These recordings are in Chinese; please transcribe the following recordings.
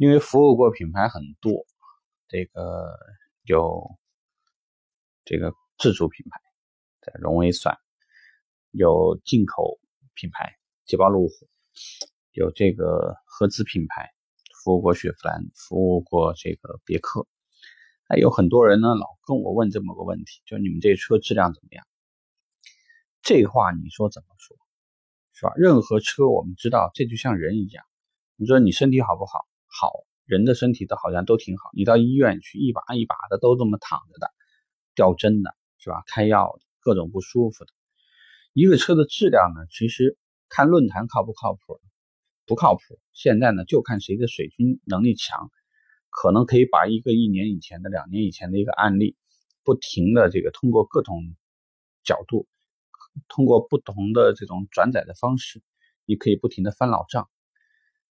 因为服务过品牌很多，这个有这个自主品牌的荣威算，有进口品牌捷豹路虎，有这个合资品牌服务过雪佛兰，服务过这个别克。还有很多人呢，老跟我问这么个问题，就你们这车质量怎么样？这话你说怎么说，是吧？任何车我们知道，这就像人一样，你说你身体好不好？好人的身体都好像都挺好，你到医院去一把一把的都这么躺着的，吊针的是吧？开药的各种不舒服的。一个车的质量呢，其实看论坛靠不靠谱？不靠谱。现在呢，就看谁的水军能力强，可能可以把一个一年以前的、两年以前的一个案例，不停的这个通过各种角度，通过不同的这种转载的方式，你可以不停的翻老账。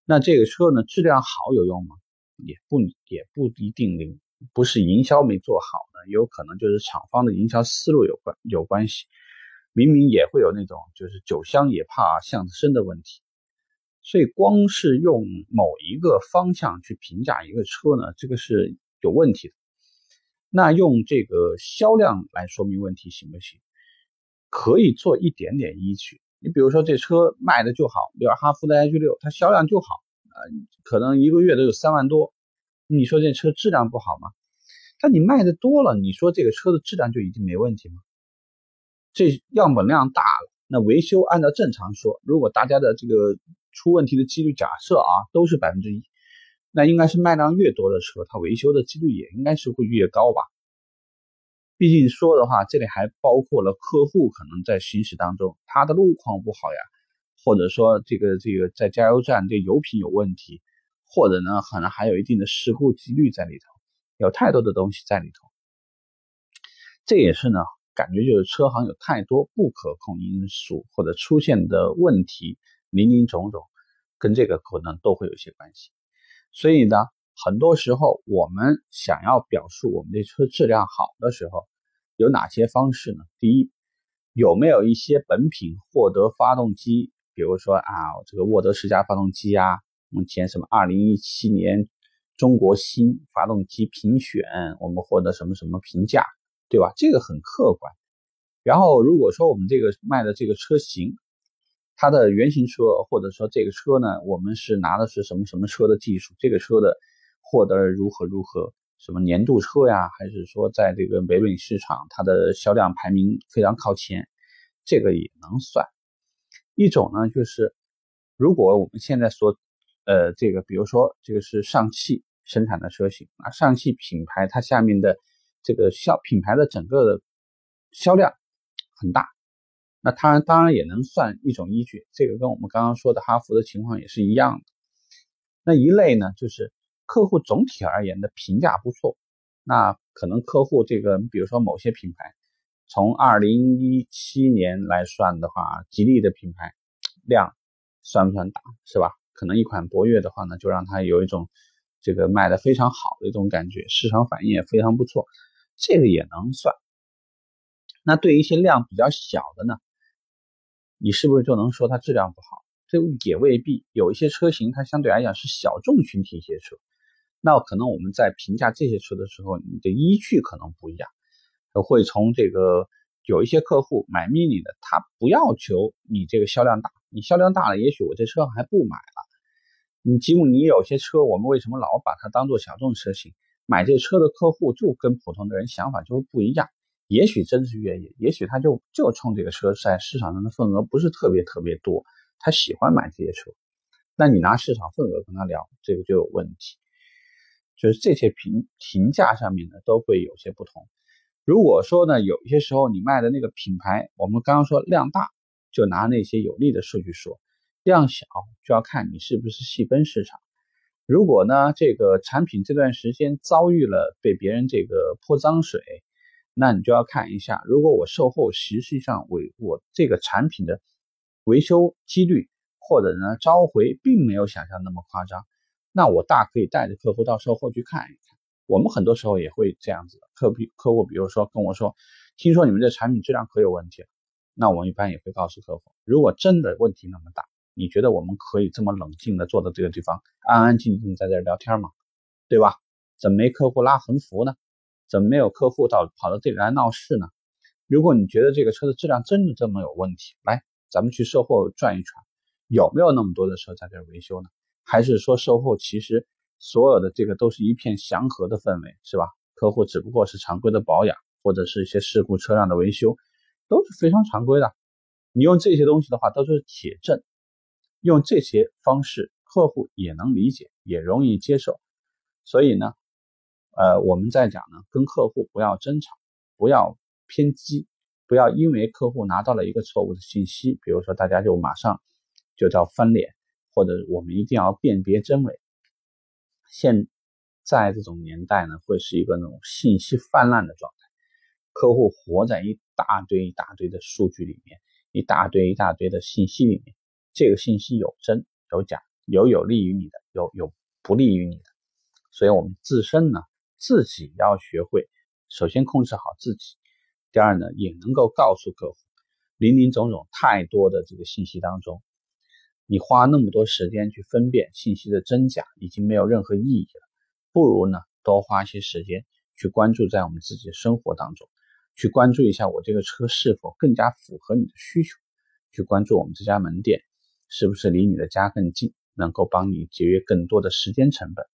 那这个车呢，质量好有用吗？也不也不一定灵，不是营销没做好呢，有可能就是厂方的营销思路有关有关系。明明也会有那种就是酒香也怕巷子深的问题，所以光是用某一个方向去评价一个车呢，这个是有问题的。那用这个销量来说明问题行不行？可以做一点点依据。你比如说这车卖的就好，比如哈弗的 H 六，它销量就好，可能一个月都有三万多。你说这车质量不好吗？但你卖的多了，你说这个车的质量就一定没问题吗？这样本量大了，那维修按照正常说，如果大家的这个出问题的几率假设啊都是百分之一，那应该是卖量越多的车，它维修的几率也应该是会越高吧。毕竟说的话，这里还包括了客户可能在行驶当中，他的路况不好呀，或者说这个这个在加油站这油品有问题，或者呢可能还有一定的事故几率在里头，有太多的东西在里头。这也是呢，感觉就是车行有太多不可控因素或者出现的问题林林总总，跟这个可能都会有些关系。所以呢。很多时候，我们想要表述我们这车质量好的时候，有哪些方式呢？第一，有没有一些本品获得发动机，比如说啊，这个沃德十佳发动机啊，目前什么二零一七年中国新发动机评选，我们获得什么什么评价，对吧？这个很客观。然后，如果说我们这个卖的这个车型，它的原型车，或者说这个车呢，我们是拿的是什么什么车的技术，这个车的。获得如何如何？什么年度车呀？还是说在这个北美市场，它的销量排名非常靠前？这个也能算一种呢。就是如果我们现在说，呃，这个比如说这个是上汽生产的车型啊，上汽品牌它下面的这个销品牌的整个的销量很大，那它当然也能算一种依据。这个跟我们刚刚说的哈弗的情况也是一样的。那一类呢，就是。客户总体而言的评价不错，那可能客户这个，比如说某些品牌，从二零一七年来算的话，吉利的品牌量算不算大，是吧？可能一款博越的话呢，就让它有一种这个卖的非常好的一种感觉，市场反应也非常不错，这个也能算。那对于一些量比较小的呢，你是不是就能说它质量不好？这也未必，有一些车型它相对来讲是小众群体一些车。那可能我们在评价这些车的时候，你的依据可能不一样，会从这个有一些客户买 mini 的，他不要求你这个销量大，你销量大了，也许我这车还不买了。你吉姆尼有些车，我们为什么老把它当做小众车型？买这车的客户就跟普通的人想法就是不一样，也许真是愿意，也许他就就冲这个车在市场上的份额不是特别特别多，他喜欢买这些车。那你拿市场份额跟他聊，这个就有问题。就是这些评评价上面呢，都会有些不同。如果说呢，有些时候你卖的那个品牌，我们刚刚说量大，就拿那些有利的数据说；量小就要看你是不是细分市场。如果呢，这个产品这段时间遭遇了被别人这个泼脏水，那你就要看一下，如果我售后实际上为我这个产品的维修几率或者呢召回并没有想象那么夸张。那我大可以带着客户到售后去看一看。我们很多时候也会这样子，客比客户，比如说跟我说，听说你们这产品质量可有问题了，那我们一般也会告诉客户，如果真的问题那么大，你觉得我们可以这么冷静的坐在这个地方，安安静静在这聊天吗？对吧？怎么没客户拉横幅呢？怎么没有客户到跑到这里来闹事呢？如果你觉得这个车的质量真的这么有问题，来，咱们去售后转一圈，有没有那么多的车在这维修呢？还是说售后其实所有的这个都是一片祥和的氛围，是吧？客户只不过是常规的保养或者是一些事故车辆的维修，都是非常常规的。你用这些东西的话，都是铁证，用这些方式，客户也能理解，也容易接受。所以呢，呃，我们在讲呢，跟客户不要争吵，不要。偏激，不要因为客户拿到了一个错误的信息，比如说大家就马上就叫翻脸，或者我们一定要辨别真伪。现在这种年代呢，会是一个那种信息泛滥的状态，客户活在一大堆一大堆的数据里面，一大堆一大堆的信息里面，这个信息有真有假，有有利于你的，有有不利于你的，所以我们自身呢，自己要学会，首先控制好自己。第二呢，也能够告诉客户，林林总总太多的这个信息当中，你花那么多时间去分辨信息的真假，已经没有任何意义了。不如呢，多花一些时间去关注在我们自己的生活当中，去关注一下我这个车是否更加符合你的需求，去关注我们这家门店是不是离你的家更近，能够帮你节约更多的时间成本。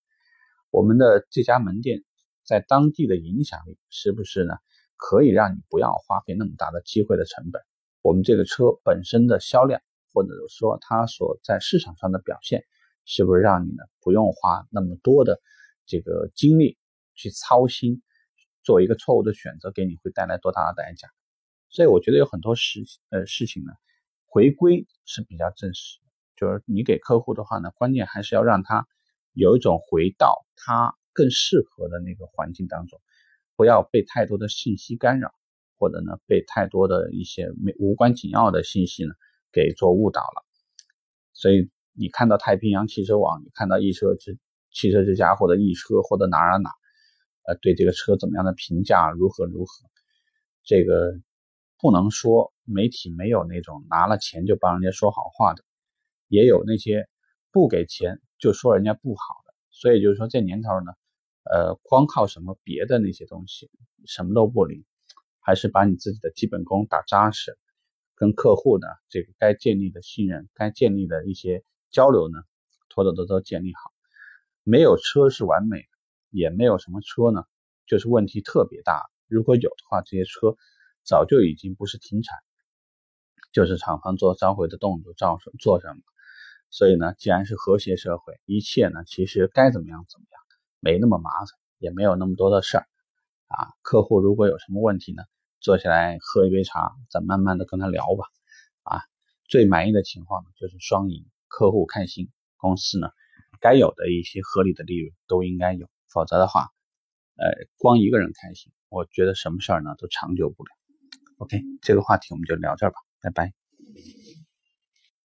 我们的这家门店在当地的影响力是不是呢？可以让你不要花费那么大的机会的成本。我们这个车本身的销量，或者说它所在市场上的表现，是不是让你呢不用花那么多的这个精力去操心，做一个错误的选择给你会带来多大的代价？所以我觉得有很多事呃事情呢，回归是比较正式，就是你给客户的话呢，关键还是要让他有一种回到他更适合的那个环境当中。不要被太多的信息干扰，或者呢被太多的一些没无关紧要的信息呢给做误导了。所以你看到太平洋汽车网，你看到易车之汽车之家或者易车或者哪儿哪，呃，对这个车怎么样的评价如何如何？这个不能说媒体没有那种拿了钱就帮人家说好话的，也有那些不给钱就说人家不好的。所以就是说这年头呢。呃，光靠什么别的那些东西，什么都不灵，还是把你自己的基本功打扎实，跟客户呢，这个该建立的信任，该建立的一些交流呢，妥妥的都建立好。没有车是完美的，也没有什么车呢，就是问题特别大。如果有的话，这些车早就已经不是停产，就是厂房做召回的动作，照做什么。所以呢，既然是和谐社会，一切呢，其实该怎么样怎么样。没那么麻烦，也没有那么多的事儿，啊，客户如果有什么问题呢，坐下来喝一杯茶，再慢慢的跟他聊吧，啊，最满意的情况呢就是双赢，客户开心，公司呢该有的一些合理的利润都应该有，否则的话，呃，光一个人开心，我觉得什么事儿呢都长久不了。OK，这个话题我们就聊这儿吧，拜拜。